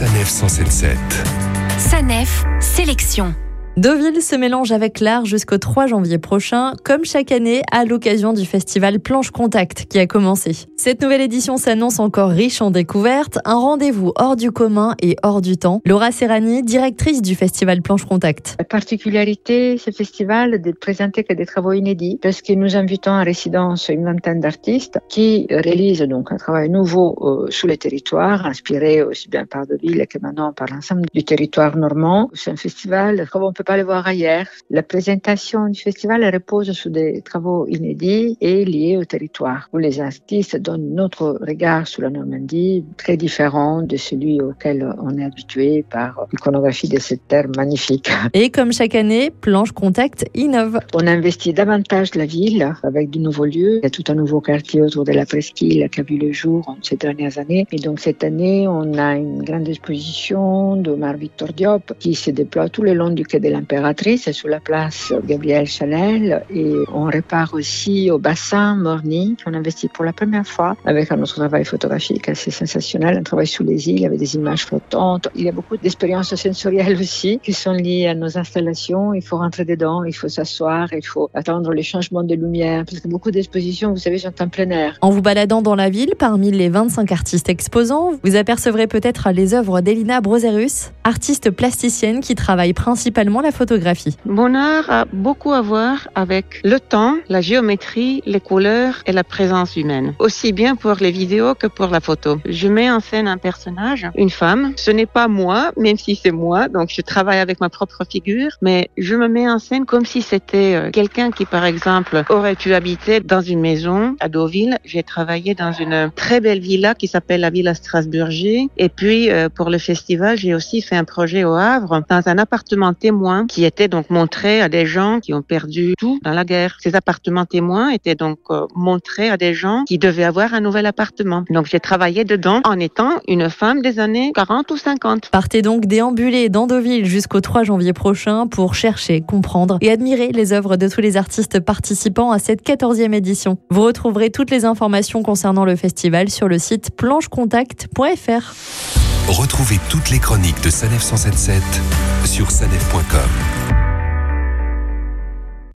Sanef 177. Sanef, sélection. Deauville se mélange avec l'art jusqu'au 3 janvier prochain, comme chaque année à l'occasion du festival Planche Contact qui a commencé. Cette nouvelle édition s'annonce encore riche en découvertes, un rendez-vous hors du commun et hors du temps. Laura Serrani, directrice du festival Planche Contact. La particularité ce festival est de présenter que des travaux inédits parce que nous invitons en résidence une vingtaine d'artistes qui réalisent donc un travail nouveau euh, sur le territoire, inspiré aussi bien par Deauville que maintenant par l'ensemble du territoire normand. C'est un festival peut pas le voir ailleurs. La présentation du festival repose sur des travaux inédits et liés au territoire, où les artistes donnent notre regard sur la Normandie, très différent de celui auquel on est habitué par l'iconographie de cette terre magnifique. Et comme chaque année, Planche Contact innove. On investit davantage la ville avec de nouveaux lieux. Il y a tout un nouveau quartier autour de la presqu'île qui a vu le jour ces dernières années. Et donc cette année, on a une grande exposition d'Omar Victor Diop qui se déploie tout le long du quai de l'impératrice sur la place Gabriel Chanel et on répare aussi au bassin Morny qu'on investit pour la première fois avec un autre travail photographique assez sensationnel, un travail sous les îles avec des images flottantes. Il y a beaucoup d'expériences sensorielles aussi qui sont liées à nos installations. Il faut rentrer dedans, il faut s'asseoir, il faut attendre les changements de lumière parce que beaucoup d'expositions, vous savez, sont en plein air. En vous baladant dans la ville, parmi les 25 artistes exposants, vous apercevrez peut-être les œuvres d'Elina Broserus, artiste plasticienne qui travaille principalement la photographie. Mon art a beaucoup à voir avec le temps, la géométrie, les couleurs et la présence humaine. Aussi bien pour les vidéos que pour la photo. Je mets en scène un personnage, une femme. Ce n'est pas moi, même si c'est moi. Donc je travaille avec ma propre figure, mais je me mets en scène comme si c'était euh, quelqu'un qui, par exemple, aurait pu habiter dans une maison à Deauville. J'ai travaillé dans une très belle villa qui s'appelle la Villa Strasburger. Et puis, euh, pour le festival, j'ai aussi fait un projet au Havre dans un appartement témoin qui était donc montré à des gens qui ont perdu tout dans la guerre. Ces appartements témoins étaient donc euh, montrés à des gens qui devaient avoir un nouvel appartement. Donc j'ai travaillé dedans en étant une femme des années 40 ou 50. Partez donc déambuler dans jusqu'au 3 janvier prochain pour chercher, comprendre et admirer les œuvres de tous les artistes participants à cette 14e édition. Vous retrouverez toutes les informations concernant le festival sur le site planchecontact.fr. Retrouvez toutes les chroniques de Sanef 177 sur sanef.com.